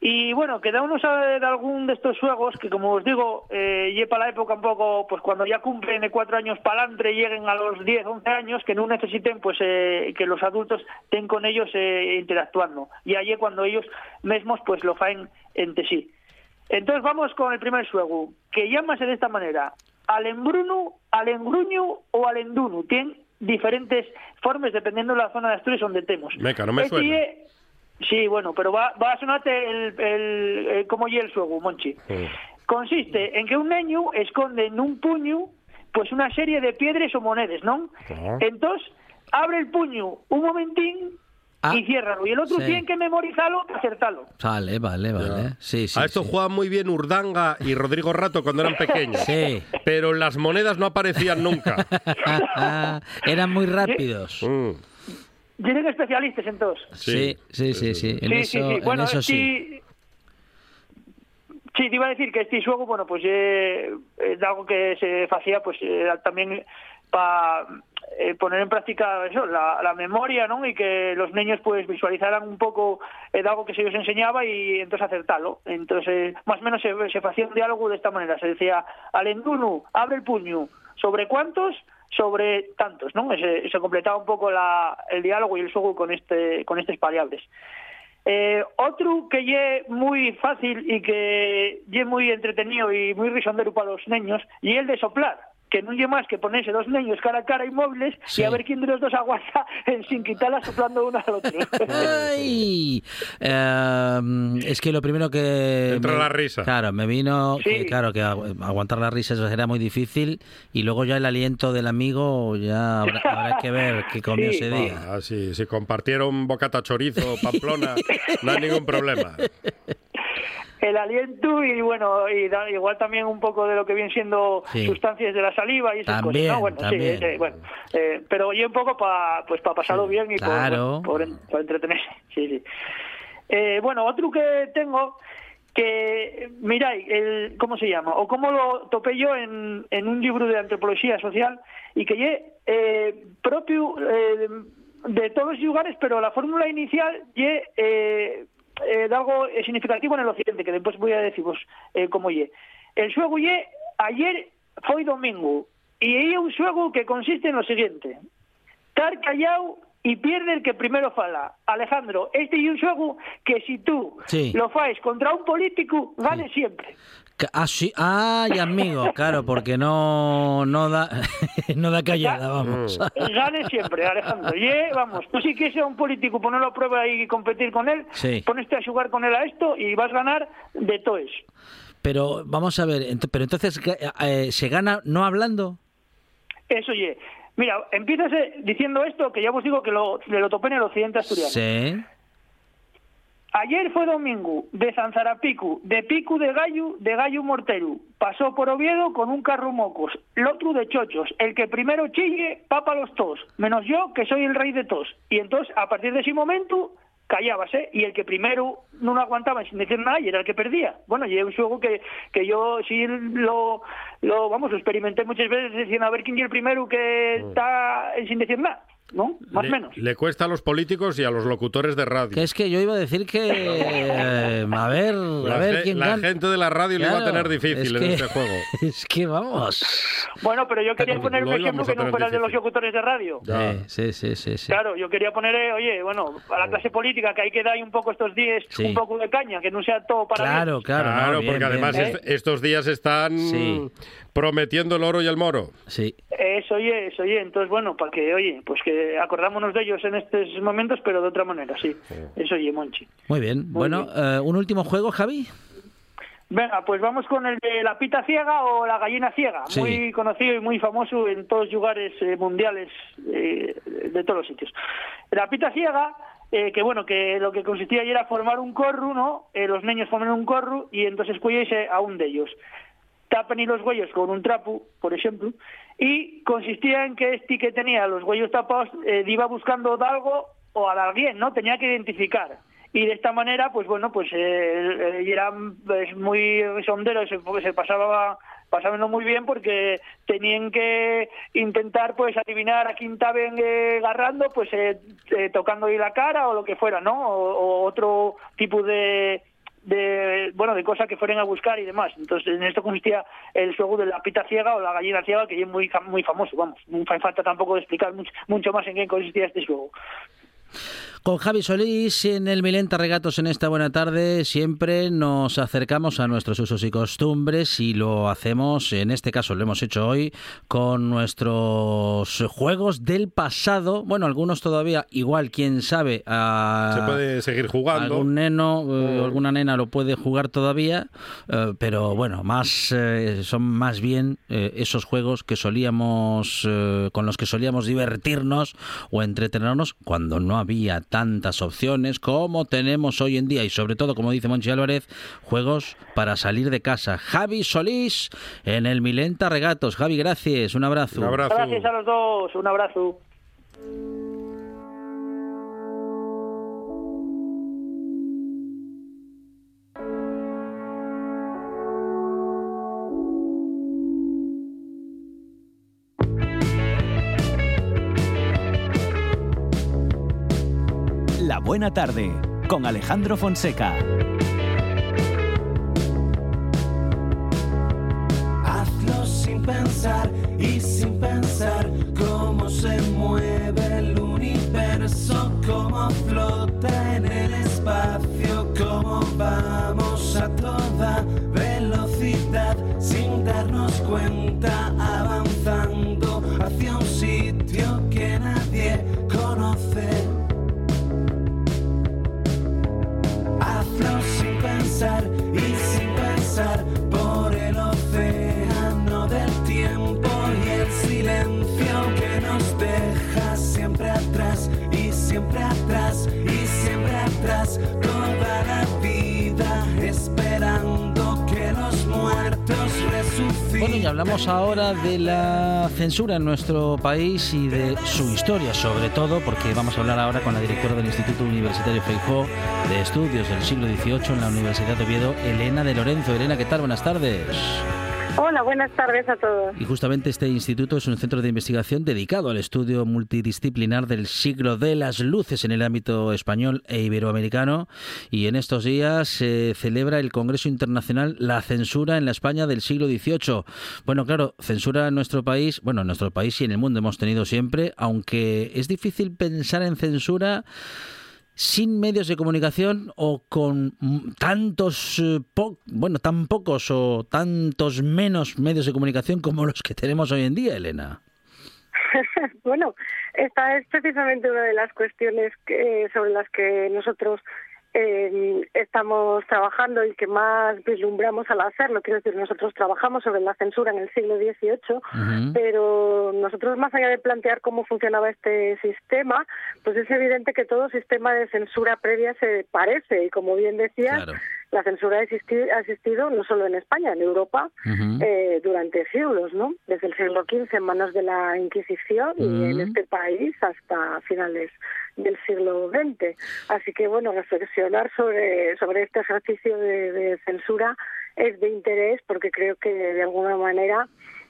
Y bueno, cada uno sabe de algún de estos juegos que, como os digo, eh, lleva la época un poco, pues cuando ya cumplen de cuatro años para adelante, lleguen a los 10, 11 años, que no necesiten pues eh, que los adultos estén con ellos eh, interactuando. Y allí cuando ellos mismos pues lo faen entre sí. Entonces vamos con el primer juego, que llámase de esta manera, Alembruno, Alengruño o Alendunu. Tienen diferentes formas dependiendo de la zona de Asturias donde estemos. Meca, no me Este suena. Sí, bueno, pero va, va a sonarte el, el, el cómo lle el juego, Monchi. Consiste en que un niño esconde en un puño pues una serie de piedras o monedas, ¿no? Entonces, abre el puño un momentín Ah, y ciérralo. Y el otro sí. tiene que memorizarlo y acertarlo. Vale, vale, vale. Sí, sí. a esto sí. jugaban muy bien Urdanga y Rodrigo Rato cuando eran pequeños. Sí. Pero las monedas no aparecían nunca. <laughs> Eran muy rápidos. Mm, Tienen especialistas entonces. Sí, sí, sí, sí. En sí, eso, sí, sí. en Bueno, eso sí. sí. Sí, te iba a decir que este juego, bueno, pues eh, es algo que se hacía pues eh, también para poner en práctica eso, la, la memoria, ¿no? Y que los niños pues visualizaran un poco eh, de algo que se les enseñaba y entonces acertarlo. Entonces, más o menos se, se hacía un diálogo de esta manera. Se decía, Alendunu, abre el puño. ¿Sobre cuántos? Sobre tantos, ¿no? Se, se completaba un poco la, el diálogo y el juego con este con estas variables. Eh, otro que ye muy fácil y que ye muy entretenido y muy risondero para los niños y el de soplar que no lle más que ponerse dos niños cara a cara inmóviles Sí. y a ver quién de los dos aguanta <laughs> en sin quitarla soplando uno al otro. <laughs> Ay, eh, es que lo primero que Entra me- la risa. Claro, me vino que, Sí. claro que agu- aguantar la risa era muy difícil y luego ya el aliento del amigo ya habrá, habrá que ver qué comió Sí. ese día. Ah, sí, si compartieron bocata chorizo Pamplona, no hay ningún problema. <laughs> el aliento y bueno y da- igual también un poco de lo que vienen siendo Sí. sustancias de la saliva y esas También, cosas ¿no? bueno también. sí eh, bueno eh, pero yo un poco para pues para pasarlo bien y claro. por, en- por entretenerse <laughs> sí sí Eh, bueno otro que tengo que miráis el cómo se llama o cómo lo topé yo en, en un libro de antropología social y que lle eh, propio eh, de todos los lugares pero la fórmula inicial lle eh, eh, de algo eh, significativo en el occidente que después voy a deciros eh, cómo lle el xuego lle ayer foi domingo Y hay un juego que consiste en lo siguiente. Estar callado y pierde el que primero fala. Alejandro, este es un juego que si tú Sí. lo faes contra un político, gane siempre. Ca- Ah, sí. Ay, amigo, claro, porque no, no da <laughs> no da callada, vamos. Gane siempre, Alejandro. Y, eh, vamos, tú si quieres ser un político, ponerlo a prueba y competir con él, Sí. poneste a jugar con él a esto y vas a ganar de todo eso. Pero vamos a ver, ent- pero entonces eh, se gana no hablando. Eso, oye. Mira, empiezas eh, diciendo esto, que ya os digo que lo, le lo topé en el occidente asturiano. Sí. Ayer fue domingo, de Zanzarapicu, de Picu de Gallo, de Gallo Morteru. Pasó por Oviedo con un carro mocos, el otro de chochos. El que primero chille, papa los tos, menos yo, que soy el rey de tos. Y entonces, a partir de ese momento, callábase. Y el que primero no lo aguantaba sin decir nada, y era el que perdía. Bueno, y es un juego que, que yo sí lo, lo, vamos, lo experimenté muchas veces diciendo a ver quién es el primero que está sin decir nada, ¿no? Más o Le, menos. le cuesta a los políticos y a los locutores de radio. Que es que yo iba a decir que eh, a ver, La, a ver quién la gana. gente de la radio le va a Claro, tener difícil es en este juego. <laughs> Es que vamos. Bueno, pero yo quería poner un ejemplo que no fuera el de los locutores de radio. Sí, sí, sí, sí. Claro, yo quería poner, eh, oye, bueno, a la clase política que hay que dar un poco estos días Sí. un poco de caña, que no sea todo para Claro, mí. claro, no, Claro, bien, porque bien, además bien. est- estos días están Sí. Prometiendo el oro y el moro. Sí. Eso, oye, eso, oye. Entonces, bueno, para que, oye, pues que acordámonos de ellos en estos momentos, pero de otra manera, sí. Eso, oye, Monchi. Muy bien. bueno, eh, un último juego, Javi. Venga, pues vamos con el de la pita ciega o la gallina ciega, Sí. muy conocido y muy famoso en todos los lugares eh, mundiales eh, de todos los sitios. La pita ciega, eh, que bueno, que lo que consistía ahí era formar un corru, ¿no? Eh, los niños forman un corru y entonces cuídense a un de ellos. Tapen y los huellos con un trapo, por ejemplo, y consistía en que este que tenía los huellos tapados eh, iba buscando algo o a alguien, ¿no? Tenía que identificar y de esta manera pues bueno pues eh, eh, era pues, muy sondero se, se pasaba pasándolo muy bien porque tenían que intentar pues adivinar a quién estaban eh, agarrando pues eh, tocando ahí la cara o lo que fuera no o otro tipo de de bueno de cosas que fueran a buscar y demás. Entonces en esto consistía el juego de la pita ciega o la gallina ciega que es muy muy famoso vamos. No hace falta tampoco explicar mucho, mucho más en qué consistía este juego Con Javi Solís en el Milenta Regatos en esta buena tarde siempre nos acercamos a nuestros usos y costumbres y lo hacemos, en este caso lo hemos hecho hoy, con nuestros juegos del pasado. Bueno, algunos todavía, igual, quién sabe, a Se puede seguir jugando. algún neno, eh, Mm. alguna nena lo puede jugar todavía, eh, pero bueno, más eh, son más bien esos juegos que solíamos con los que solíamos divertirnos o entretenernos cuando no había tantas opciones como tenemos hoy en día y sobre todo, como dice Monchi Álvarez, juegos para salir de casa. Javi Solís en el Milenta Regatos. Javi, gracias, un abrazo. Un abrazo. gracias a los dos un abrazo Buena Tarde con Alejandro Fonseca. Hazlo sin pensar y sin pensar cómo se mueve el universo, cómo flota en el espacio, cómo vamos a toda velocidad sin darnos cuenta, avanzando y sin pensar por el océano del tiempo y el silencio que nos deja siempre atrás y siempre atrás y siempre atrás Bueno, y hablamos ahora de la censura en nuestro país y de su historia, sobre todo, porque vamos a hablar ahora con la directora del Instituto Universitario Feijó de Estudios del siglo XVIII en la Universidad de Oviedo, Elena de Lorenzo. Elena, ¿qué tal? Buenas tardes. Hola, buenas tardes a todos. Y justamente este instituto es un centro de investigación dedicado al estudio multidisciplinar del siglo de las luces en el ámbito español e iberoamericano. Y en estos días se celebra el Congreso Internacional La Censura en la España del siglo XVIII. Bueno, claro, censura en nuestro país, bueno, en nuestro país y en el mundo hemos tenido siempre, aunque es difícil pensar en censura sin medios de comunicación o con tantos, eh, bueno, tan pocos o tantos menos medios de comunicación como los que tenemos hoy en día, Elena. <laughs> bueno, esta es precisamente una de las cuestiones que, sobre las que nosotros eh, estamos trabajando y que más vislumbramos al hacerlo. Quiero decir, nosotros trabajamos sobre la censura en el siglo XVIII, pero nosotros más allá de plantear cómo funcionaba este sistema, pues es evidente que todo sistema de censura previa se parece y como bien decías, la censura ha existi- ha existido no solo en España, en Europa, eh, durante siglos, ¿no? Desde el siglo XV en manos de la Inquisición y en este país hasta finales del siglo XX. Así que, bueno, reflexionar sobre, sobre este ejercicio de, de censura es de interés porque creo que de alguna manera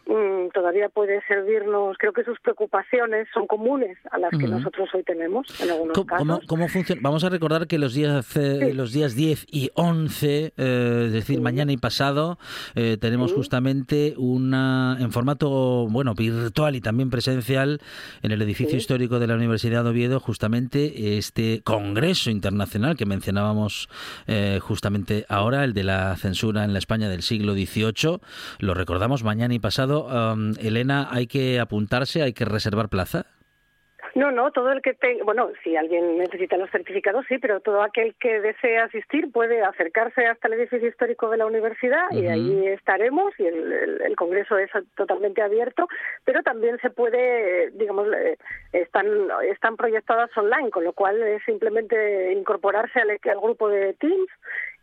mm, todavía puede servirnos, creo que sus preocupaciones son comunes a las que nosotros hoy tenemos en algunos ¿Cómo, casos. cómo- cómo funciona? Vamos a recordar que los días, eh, los días 10 y 11, eh, es decir, mañana y pasado, eh, tenemos justamente una en formato bueno virtual y también presencial en el edificio histórico de la Universidad de Oviedo, justamente este congreso internacional que mencionábamos eh, justamente ahora, el de la censura en la España del siglo XVIII. Lo recordamos mañana y pasado. Um, Elena, hay que apuntarse, hay que reservar plaza. No, no, todo el que tenga, bueno, si alguien necesita los certificados, sí, pero todo aquel que desee asistir puede acercarse hasta el edificio histórico de la universidad y allí estaremos y el, el- el congreso es totalmente abierto, pero también se puede, digamos, eh, están, están proyectadas online, con lo cual es simplemente incorporarse al, al grupo de Teams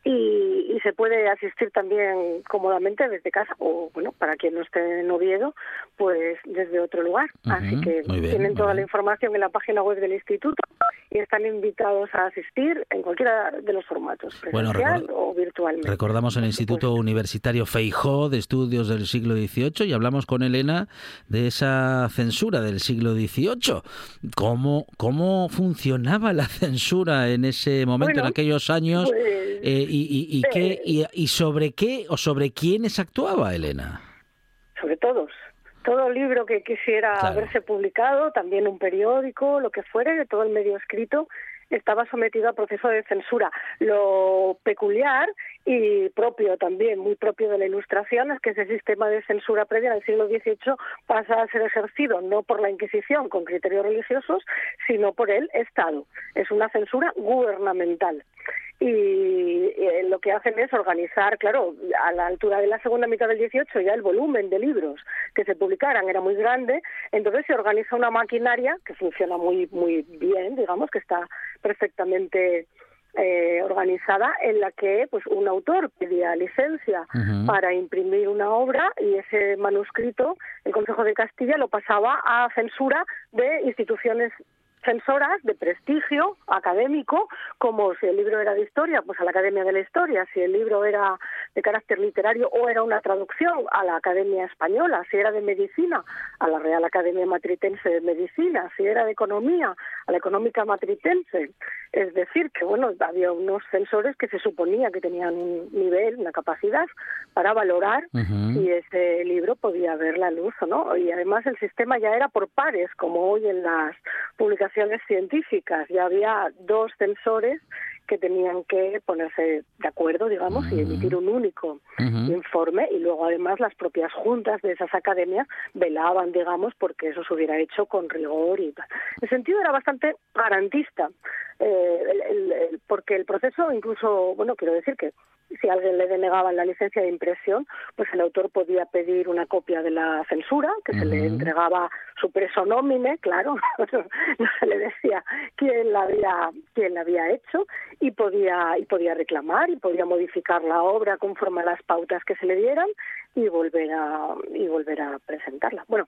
y, y se puede asistir también cómodamente desde casa o, bueno, para quien no esté en Oviedo, pues desde otro lugar. Así que bien, tienen toda la información en la página web del instituto y están invitados a asistir en cualquiera de los formatos, presencial o virtualmente. Recordamos el Instituto Universitario Feijó de Estudios del siglo XVIII y hablamos con Elena de esa censura del siglo XVIII. ¿Cómo, cómo funcionaba la <laughs> censura en ese momento, en aquellos años? pues, Eh, y, y- y qué, y, y sobre qué o sobre quiénes actuaba Elena? sobre todos. Todo libro que quisiera Claro. verse publicado, también un periódico, lo que fuere, de todo el medio escrito, estaba sometido a proceso de censura. Lo peculiar y propio también, muy propio de la Ilustración, es que ese sistema de censura previa en el siglo XVIII pasa a ser ejercido no por la Inquisición con criterios religiosos, sino por el Estado. Es una censura gubernamental y eh, lo que hacen es organizar, claro, a la altura de la segunda mitad del 18 ya el volumen de libros que se publicaran era muy grande, entonces se organiza una maquinaria que funciona muy muy bien, digamos, que está perfectamente eh, organizada en la que pues un autor pedía licencia para imprimir una obra y ese manuscrito el Consejo de Castilla lo pasaba a censura de instituciones censoras de prestigio académico, como si el libro era de historia, pues a la Academia de la Historia, si el libro era de carácter literario o era una traducción a la Academia Española, si era de medicina, a la Real Academia Matritense de Medicina, si era de economía, a la Económica Matritense. Es decir, que bueno, había unos censores que se suponía que tenían un nivel, una capacidad para valorar Ujú. si ese libro podía ver la luz o no. Y además el sistema ya era por pares, como hoy en las publicaciones científicas. Ya había dos censores que tenían que ponerse de acuerdo, digamos, y emitir un único informe. Y luego además las propias juntas de esas academias velaban, digamos, porque eso se hubiera hecho con rigor y tal. El sentido era bastante garantista, eh, el- el- el- porque el proceso incluso, bueno, quiero decir que si a alguien le denegaban la licencia de impresión, pues el autor podía pedir una copia de la censura, que se le entregaba su preso nómine, claro, <laughs> no se le decía quién la había, quién la había hecho, y podía, y podía reclamar y podía modificar la obra conforme a las pautas que se le dieran y volver a, y volver a presentarla. Bueno,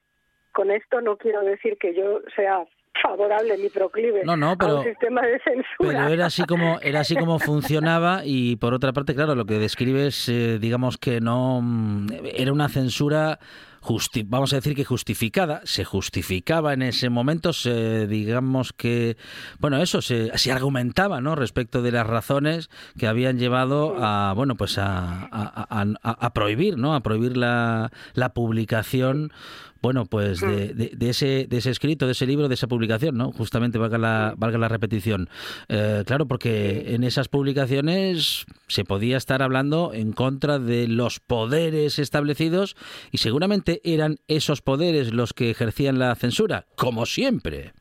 con esto no quiero decir que yo sea favorable ni proclive No, no, a pero- un sistema de censura. Pero era así como era así como funcionaba y por otra parte, claro, lo que describes, eh, digamos que no mm, era una censura justi- vamos a decir que justificada, se justificaba en ese momento, se, digamos que, bueno, eso se, se argumentaba, ¿no? Respecto de las razones que habían llevado a, bueno, pues a, a- a- a- a prohibir, ¿no? A prohibir la, la publicación bueno, pues de, de- de ese, de ese escrito, de ese libro, de esa publicación, ¿no? Justamente valga la, valga la repetición. Eh, claro, porque en esas publicaciones se podía estar hablando en contra de los poderes establecidos y seguramente eran esos poderes los que ejercían la censura, como siempre.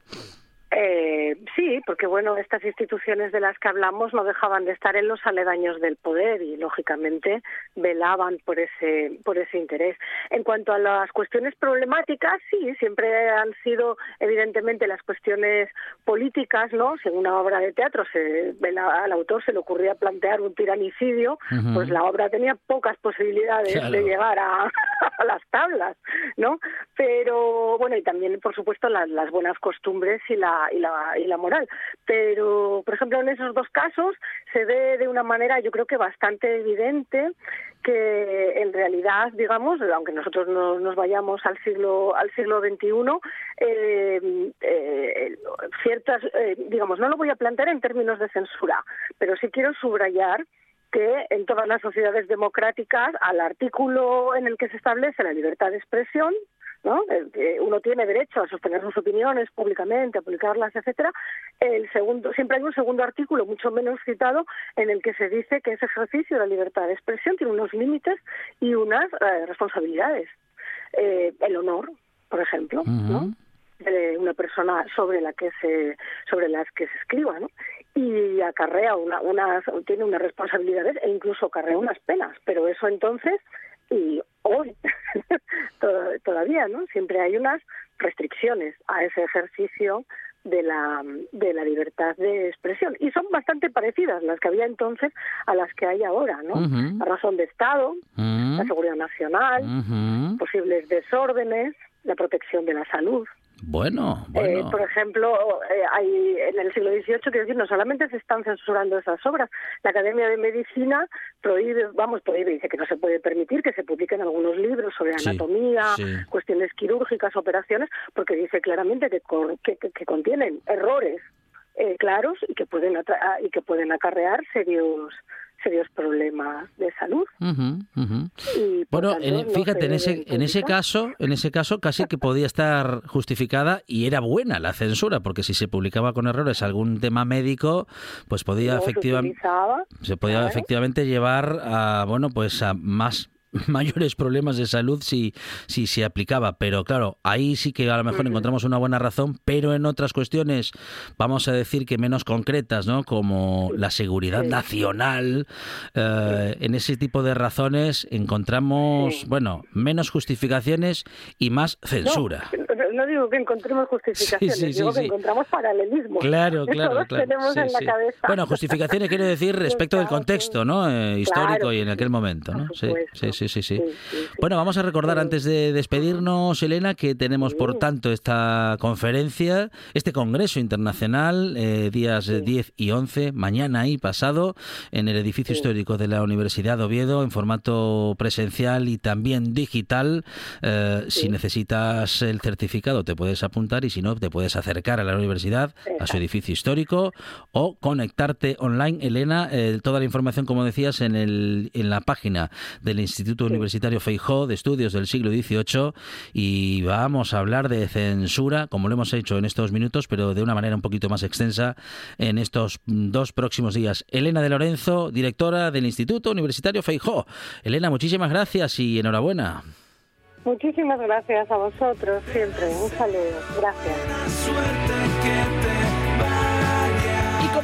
Eh, sí, porque bueno, estas instituciones de las que hablamos no dejaban de estar en los aledaños del poder y lógicamente velaban por ese por ese interés. En cuanto a las cuestiones problemáticas, sí, siempre han sido evidentemente las cuestiones políticas, ¿no? Si en una obra de teatro se, al autor se le ocurría plantear un tiranicidio, pues la obra tenía pocas posibilidades Claro. de llegar a, <laughs> a las tablas, ¿no? Pero bueno, y también, por supuesto, las, las buenas costumbres y la, y, la, y la moral. Pero, por ejemplo, en esos dos casos se ve de una manera, yo creo que bastante evidente, que en realidad, digamos, aunque nosotros no nos vayamos al siglo al siglo XXI, eh, eh, ciertas, eh, digamos, no lo voy a plantear en términos de censura, pero sí quiero subrayar que en todas las sociedades democráticas, al artículo en el que se establece la libertad de expresión, ¿no? Uno tiene derecho a sostener sus opiniones públicamente, a publicarlas, etcétera. El segundo, siempre hay un segundo artículo, mucho menos citado, en el que se dice que ese ejercicio de la libertad de expresión tiene unos límites y unas eh, responsabilidades. Eh, el honor, por ejemplo, ¿no? de una persona sobre la que se sobre las que se escriba ¿no? y acarrea una, unas tiene unas responsabilidades e incluso acarrea unas penas pero eso entonces y hoy. <laughs> To- todavía no siempre hay unas restricciones a ese ejercicio de la de la libertad de expresión. Y son bastante parecidas las que había entonces a las que hay ahora no la razón de estado la seguridad nacional posibles desórdenes la protección de la salud Bueno, eh, bueno. por ejemplo, eh, hay en el siglo XVIII, quiero decir, no solamente se están censurando esas obras, la Academia de Medicina prohíbe, vamos, prohíbe, dice que no se puede permitir que se publiquen algunos libros sobre anatomía, sí. cuestiones quirúrgicas, operaciones, porque dice claramente que, que, que- que contienen errores eh, claros y que pueden atra- y que pueden acarrear serios serios problemas de salud. Y, Bueno, tanto, en- no fíjate, en ese, en ese caso, en ese caso casi que podía estar justificada y era buena la censura, porque si se publicaba con errores algún tema médico, pues podía efectivamente se podía efectivamente llevar a bueno pues a más <laughs> mayores problemas de salud si, si se aplicaba, pero claro, ahí sí que a lo mejor encontramos una buena razón, pero en otras cuestiones, vamos a decir que menos concretas, ¿no? Como la seguridad nacional, eh, en ese tipo de razones encontramos, bueno, menos justificaciones y más censura. No, <laughs> no digo que encontremos justificaciones, digo que encontramos paralelismos. Claro, <laughs> claro, claro. en la cabeza. Bueno, justificaciones quiero decir respecto del contexto, ¿no? Eh, histórico Claro, y en aquel momento, ¿no? Sí, sí, sí, sí, sí. Bueno, vamos a recordar antes de despedirnos, Elena, que tenemos por tanto esta conferencia, este congreso internacional, eh, días eh, 10 y 11, mañana y pasado, en el edificio histórico de la Universidad de Oviedo, en formato presencial y también digital. Eh, Si necesitas el certificado, te puedes apuntar y si no, te puedes acercar a la universidad, a su edificio histórico o conectarte online. Elena, eh, toda la información, como decías, en, el, en la página del Instituto Universitario Feijó de Estudios del siglo XVIII y vamos a hablar de censura, como lo hemos hecho en estos minutos, pero de una manera un poquito más extensa en estos dos próximos días. Elena de Lorenzo, directora del Instituto Universitario Feijó. Elena, muchísimas gracias y enhorabuena. Muchísimas gracias a vosotros siempre. Un saludo. Gracias.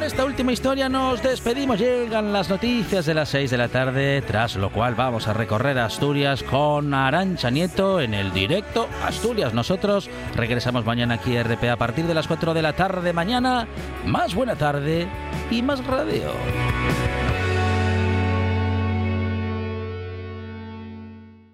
Esta última historia nos despedimos. Llegan las noticias de las 6 de la tarde, tras lo cual vamos a recorrer Asturias con Arancha Nieto en el directo Asturias. Nosotros regresamos mañana aquí a RP a partir de las 4 de la tarde mañana. Más buena tarde y más radio.